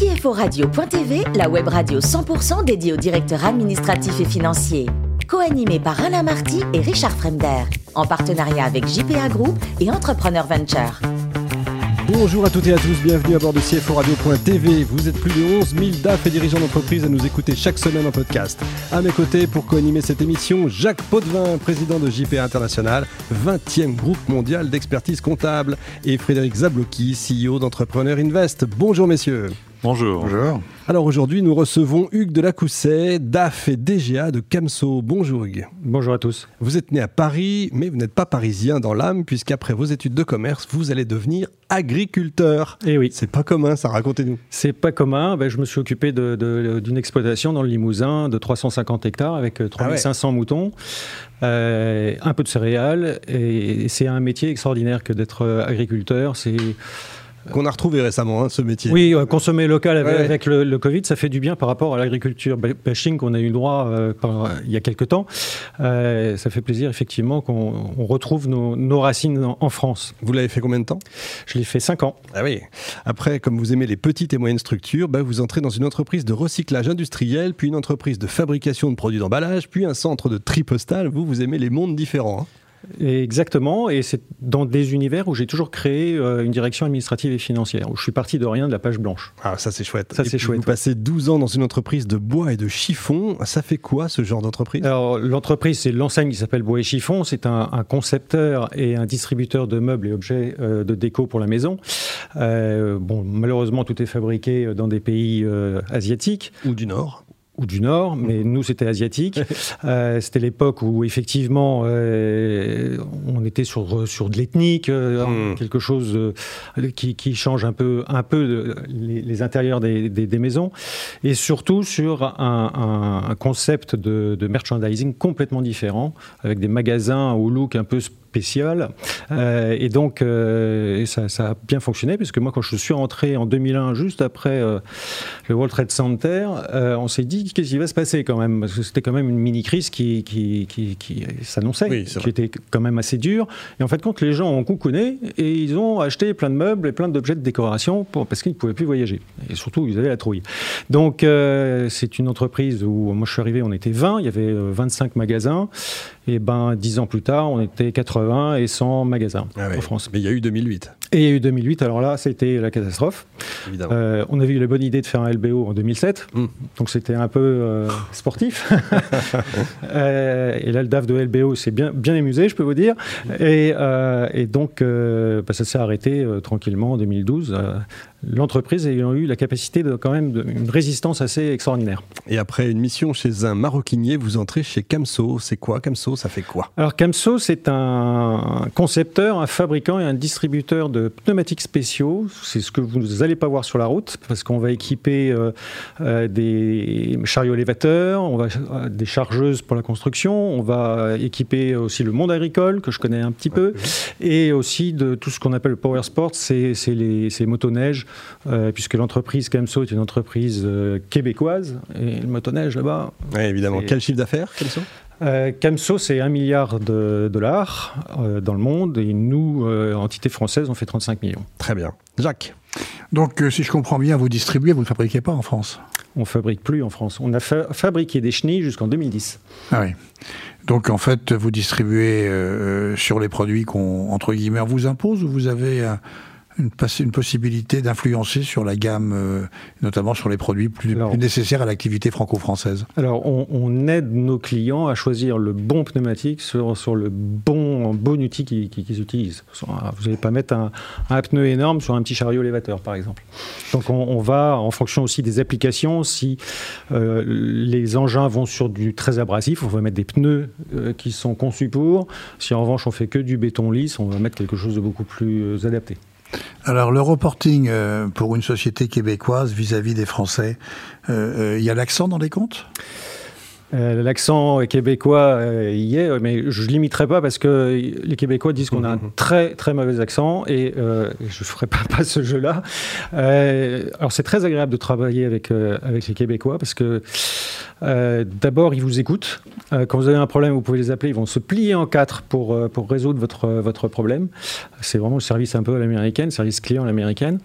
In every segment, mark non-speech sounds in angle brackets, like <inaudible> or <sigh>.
CFORadio.tv, la web radio 100% dédiée aux directeurs administratifs et financiers. Co-animé par Alain Marty et Richard Fremder, en partenariat avec JPA Group et Entrepreneur Venture. Bonjour à toutes et à tous, bienvenue à bord de CFO Radio.tv. Vous êtes plus de 11 000 DAF et dirigeants d'entreprise à nous écouter chaque semaine en podcast. À mes côtés, pour co-animer cette émission, Jacques Potvin, président de JPA International, 20e groupe mondial d'expertise comptable, et Frédéric Zablocki, CEO d'Entrepreneur Invest. Bonjour messieurs. Bonjour. Bonjour. Alors aujourd'hui, nous recevons Hugues de la Cousset, DAF et DGA de Camso. Bonjour Hugues. Bonjour à tous. Vous êtes né à Paris, mais vous n'êtes pas parisien dans l'âme, puisqu'après vos études de commerce, vous allez devenir agriculteur. Eh oui. C'est pas commun, ça, racontez-nous. C'est pas commun. Ben, je me suis occupé d'une exploitation dans le Limousin de 350 hectares avec 3500 ah moutons, euh, un peu de céréales. Et c'est un métier extraordinaire que d'être agriculteur. C'est qu'on a retrouvé récemment, hein, ce métier. Oui, euh, consommer local avec, le, Covid, ça fait du bien par rapport à l'agriculture bashing qu'on a eu droit euh, il y a quelques temps. Euh, ça fait plaisir, effectivement, qu'on retrouve nos, racines en, France. Vous l'avez fait combien de temps? Je l'ai fait 5 ans. Ah oui. Après, comme vous aimez les petites et moyennes structures, bah, vous entrez dans une entreprise de recyclage industriel, puis une entreprise de fabrication de produits d'emballage, puis un centre de tri postal. Vous, vous aimez les mondes différents. Hein. Exactement, et c'est dans des univers où j'ai toujours créé euh, une direction administrative et financière, où je suis parti de rien, de la page blanche. Ah, ça c'est chouette. Ça c'est chouette. Vous passez 12 ans dans une entreprise de bois et de chiffon. Ça fait quoi ce genre d'entreprise? Alors l'entreprise, c'est l'enseigne qui s'appelle Bois et Chiffon. C'est un, concepteur et un distributeur de meubles et objets euh, de déco pour la maison. Euh, bon, malheureusement, tout est fabriqué dans des pays asiatiques. Ou du Nord ou du Nord, mais nous c'était asiatique. <laughs> Euh, c'était l'époque où effectivement euh, on était sur, sur de l'ethnique, euh, hmm. quelque chose qui, qui, change un peu, un peu les, intérieurs des, des, maisons, et surtout sur un, un, concept de, de, merchandising complètement différent, avec des magasins au look un peu spécial. Euh, et donc, euh, ça, a bien fonctionné, puisque moi, quand je suis rentré en 2001, juste après euh, le World Trade Center, on s'est dit qu'est-ce qui va se passer quand même? Parce que c'était quand même une mini-crise qui, qui, qui, s'annonçait, qui était quand même assez dure. Et en fait, quand les gens ont coucouné et ils ont acheté plein de meubles et plein d'objets de décoration pour, parce qu'ils ne pouvaient plus voyager. Et surtout, ils avaient la trouille. Donc, c'est une entreprise où, moi, je suis arrivé, on était 20, il y avait 25 magasins. Et ben, dix ans plus tard, on était 80 et 100 magasins ah en France. Mais il y a eu 2008. Et il y a eu 2008, alors là, c'était la catastrophe. Euh, on avait eu la bonne idée de faire un LBO en 2007, hmm. donc c'était un peu euh, sportif. <laughs> Euh, et là, le DAF de LBO s'est bien, bien amusé, je peux vous dire. Et, donc, bah, ça s'est arrêté tranquillement en 2012 l'entreprise ayant eu la capacité de quand même une résistance assez extraordinaire. Et après une mission chez un maroquinier, vous entrez chez Camso. C'est quoi Camso Ça fait quoi? Alors Camso, c'est un concepteur, un fabricant et un distributeur de pneumatiques spéciaux. C'est ce que vous n'allez pas voir sur la route parce qu'on va équiper euh, euh, des chariots élévateurs, on va euh, des chargeuses pour la construction, on va équiper aussi le monde agricole que je connais un petit peu et aussi de tout ce qu'on appelle le power sport, c'est les, les motoneiges euh, puisque l'entreprise Camso est une entreprise euh, québécoise, et le motoneige là-bas. Oui, évidemment. Quel chiffre d'affaires, Camso euh, Camso, c'est un milliard de dollars dans le monde, et nous, entité française, on fait 35 millions. Très bien. Jacques? Donc, si je comprends bien, vous distribuez, vous ne fabriquez pas en France? On fabrique plus en France. On a fabriqué des chenilles jusqu'en 2010. Ah oui. Donc en fait, vous distribuez sur les produits qu'on entre guillemets vous impose ou vous avez une, une possibilité d'influencer sur la gamme, euh, notamment sur les produits plus, nécessaires à l'activité franco-française Alors, on, aide nos clients à choisir le bon pneumatique sur, sur le bon, bon outil qu'ils utilisent. Vous n'allez pas mettre un, pneu énorme sur un petit chariot élévateur, par exemple. Donc, on, va, en fonction aussi des applications, si euh, les engins vont sur du très abrasif, on va mettre des pneus euh, qui sont conçus pour. Si en revanche, on fait que du béton lisse, on va mettre quelque chose de beaucoup plus adapté. Alors le reporting euh, pour une société québécoise vis-à-vis des Français, euh, euh, il y a l'accent dans les comptes? L'accent québécois y est, mais je ne limiterai pas parce que les Québécois disent qu'on a un mhm. très très mauvais accent et je ne ferai pas, <laughs> pas ce jeu-là. alors c'est très agréable de travailler avec, avec les Québécois parce que euh, d'abord, ils vous écoutent. Euh, quand vous avez un problème, vous pouvez les appeler. Ils vont se plier en quatre pour, euh, pour résoudre votre, votre problème. C'est vraiment le service un peu à l'américaine, service client à l'américaine.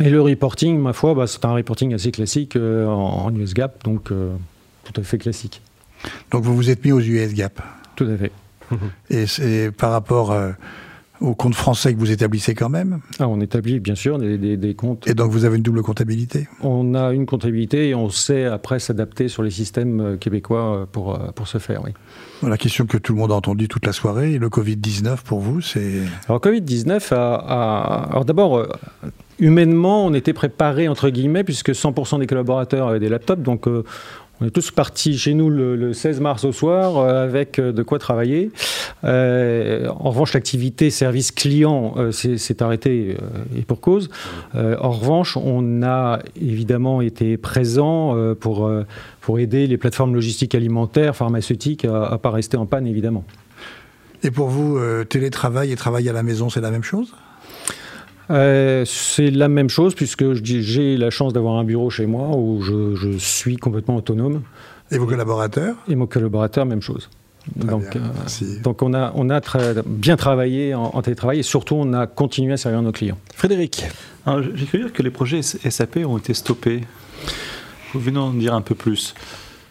Et le reporting, ma foi, bah, c'est un reporting assez classique en, en, US GAAP, donc tout à fait classique. Donc vous vous êtes mis aux US GAAP Tout à fait. <laughs> Et c'est par rapport au compte français que vous établissez quand même ah, On établit bien sûr des, comptes. Et donc vous avez une double comptabilité On a une comptabilité et on sait après s'adapter sur les systèmes euh, québécois euh, pour, euh, pour ce faire, oui. La question que tout le monde a entendue toute la soirée, le Covid-19 pour vous, c'est... Alors Covid-19 a... Alors d'abord, humainement, on était préparé entre guillemets puisque 100% des collaborateurs avaient des laptops, donc on est tous partis chez nous le, 16 mars au soir euh, avec euh, de quoi travailler. Euh, en revanche, l'activité service client s'est arrêtée et pour cause. en revanche, on a évidemment été présent pour, pour aider les plateformes logistiques alimentaires, pharmaceutiques à ne pas rester en panne, évidemment. Et pour vous, télétravail et travail à la maison, c'est la même chose? Euh, c'est la même chose puisque j'ai la chance d'avoir un bureau chez moi où je, suis complètement autonome. Et vos collaborateurs? Et mon collaborateur, même chose. donc, euh, donc on a, on a bien travaillé en, télétravail et surtout on a continué à servir nos clients. Frédéric J'ai cru dire que les projets SAP ont été stoppés. Vous venez en dire un peu plus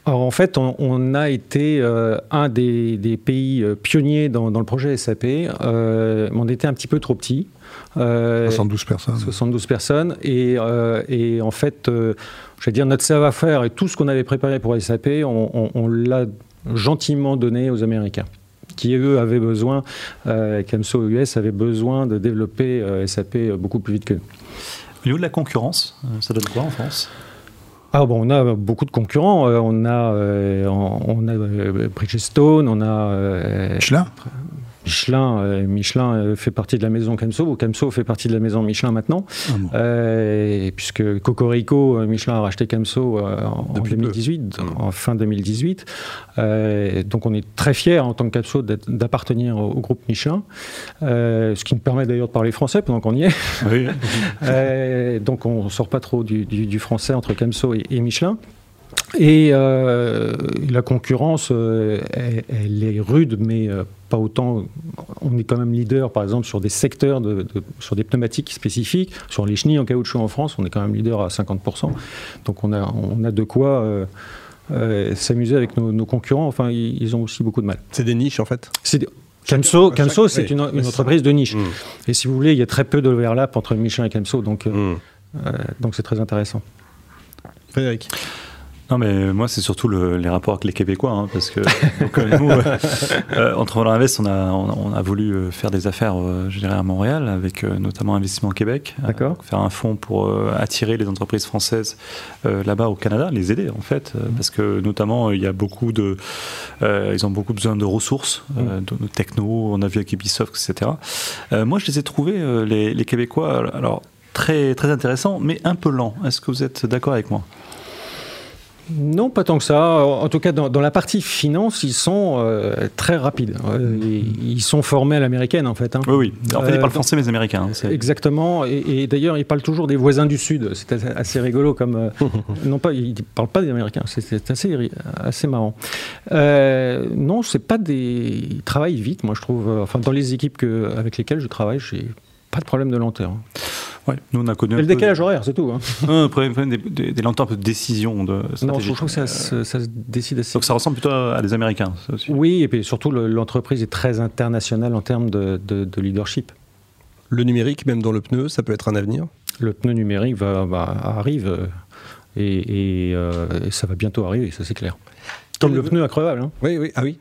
alors en fait, on, a été euh, un des, pays pionniers dans, le projet SAP, mais on était un petit peu trop petit. 72 euh, personnes. 72 personnes. Et, euh, et en fait, euh, je vais dire, notre savoir-faire et tout ce qu'on avait préparé pour SAP, on, l'a gentiment donné aux Américains qui eux avaient besoin, euh, Camso US avait besoin de développer SAP beaucoup plus vite que nous. Au niveau de la concurrence, ça donne quoi en France? Ah bon, on a beaucoup de concurrents. On a, on a Bridgestone, on a. Michelin, euh, Michelin euh, fait partie de la maison Camso, ou Camso fait partie de la maison Michelin maintenant, ah euh, puisque Cocorico, Michelin a racheté Camso en 2018, en fin 2018. donc on est très fiers en tant que Camso d'appartenir au, groupe Michelin, ce qui nous permet d'ailleurs de parler français pendant qu'on y est. <laughs> donc on ne sort pas trop du, français entre Camso et Michelin. Et euh, la concurrence, euh, elle, est rude, mais euh, pas autant. On est quand même leader, par exemple, sur des secteurs, de, sur des pneumatiques spécifiques. Sur les chenilles en caoutchouc en France, on est quand même leader à 50%. Donc on a, on a de quoi s'amuser avec nos, concurrents. Enfin, ils, ont aussi beaucoup de mal. C'est des niches, en fait? Camso, Camso c'est une, entreprise de niche. Mm. Et si vous voulez, il y a très peu d'overlap entre Michelin et Camso, donc mm. donc c'est très intéressant. Frédéric non, mais moi, c'est surtout les rapports avec les Québécois, hein, parce que <laughs> donc, euh, nous, euh, euh entre Invest, on a, on, a voulu faire des affaires, je dirais, à Montréal, avec notamment Investissement Québec. D'accord. faire un fonds pour attirer les entreprises françaises là-bas au Canada, les aider, en fait, mhm. parce que notamment, il y a beaucoup de. ils ont beaucoup besoin de ressources, mhm. de, techno, on a vu avec Ubisoft, etc. moi, je les ai trouvés, les, les Québécois, alors très, très intéressants, mais un peu lents. Est-ce que vous êtes d'accord avec moi? Non, pas tant que ça. En tout cas, dans, la partie finance, ils sont euh, très rapides. Euh, ils sont formés à l'américaine, en fait. Hein. Oui, oui. En fait, ils parlent euh, français, mais américains. Hein, exactement. Et, d'ailleurs, ils parlent toujours des voisins du Sud. C'est assez, rigolo comme. <laughs> non, pas, ils ne parlent pas des Américains. C'est assez, assez marrant. non, c'est pas des. Ils travaillent vite, moi, je trouve. Enfin, dans les équipes que, avec lesquelles je travaille, j'ai pas de problème de lenteur. Ouais, nous on a connu. le décalage horaire, c'est tout. Hein. <laughs> Un problème des, des, des lenteurs de décision. De non, je trouve que ça, ça, se décide assez. Donc ça ressemble plutôt à des Américains. aussi. Oui, et puis surtout l'entreprise est très internationale en termes de, de, leadership. Le numérique, même dans le pneu, ça peut être un avenir? Le pneu numérique va, arrive euh, et, euh, et, ça va bientôt arriver, ça c'est clair. Comme le, pneu incroyable. Hein. Oui, oui, ah oui.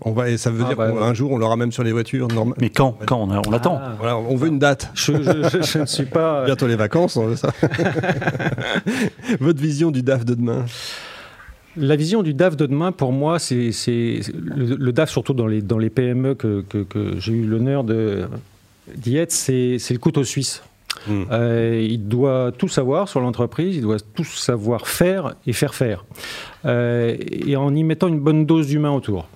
On va, ça veut ah dire bah qu'un jour on l'aura même sur les voitures. Mais quand? Quand? On, on l'attend. Ah. Voilà, on veut une date. Je, ne suis pas. Bientôt les vacances, on veut ça. <laughs> Votre vision du DAF de demain? La vision du DAF de demain, pour moi, c'est le, DAF, surtout dans les, dans les PME que, j'ai eu l'honneur d'y être, c'est le couteau suisse. Hmm. Euh, il doit tout savoir sur l'entreprise, il doit tout savoir faire et faire faire. Euh, et en y mettant une bonne dose d'humain autour.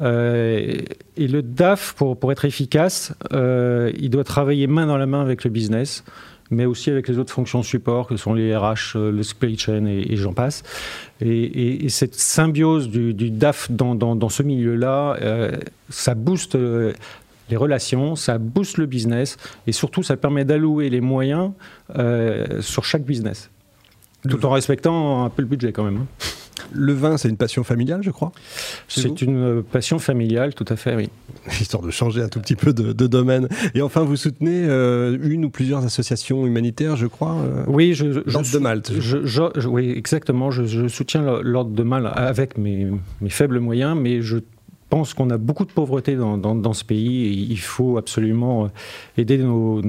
Euh, et le DAF, pour, pour être efficace, euh, il doit travailler main dans la main avec le business, mais aussi avec les autres fonctions support, que sont les RH, euh, le supply chain et, j'en passe. Et, cette symbiose du, DAF dans, dans, ce milieu-là, ça booste les relations, ça booste le business et surtout ça permet d'allouer les moyens sur chaque business. Tout en respectant un peu le budget quand même. Hein. Le vin, c'est une passion familiale, je crois C'est une euh, passion familiale, tout à fait, oui. <laughs> Histoire de changer un tout petit peu de, domaine. Et enfin, vous soutenez euh, une ou plusieurs associations humanitaires, je crois Oui, je, l'Ordre de Malte. oui, exactement. Je, soutiens l'Ordre de Malte avec mes, mes faibles moyens, mais je pense qu'on a beaucoup de pauvreté dans, ce pays et il faut absolument euh, aider nos,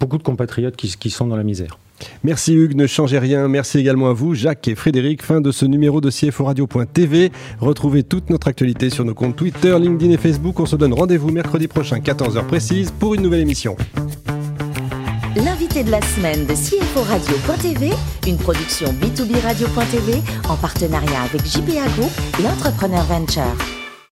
beaucoup de compatriotes qui, sont dans la misère. Merci Hugues, ne changez rien. Merci également à vous, Jacques et Frédéric. Fin de ce numéro de CFO Radio.tv. Retrouvez toute notre actualité sur nos comptes Twitter, LinkedIn et Facebook. On se donne rendez-vous mercredi prochain, 14h précise, pour une nouvelle émission. L'invité de la semaine de CFO Radio.tv, une production B2B Radio.tv en partenariat avec JPA Group et Entrepreneur Venture.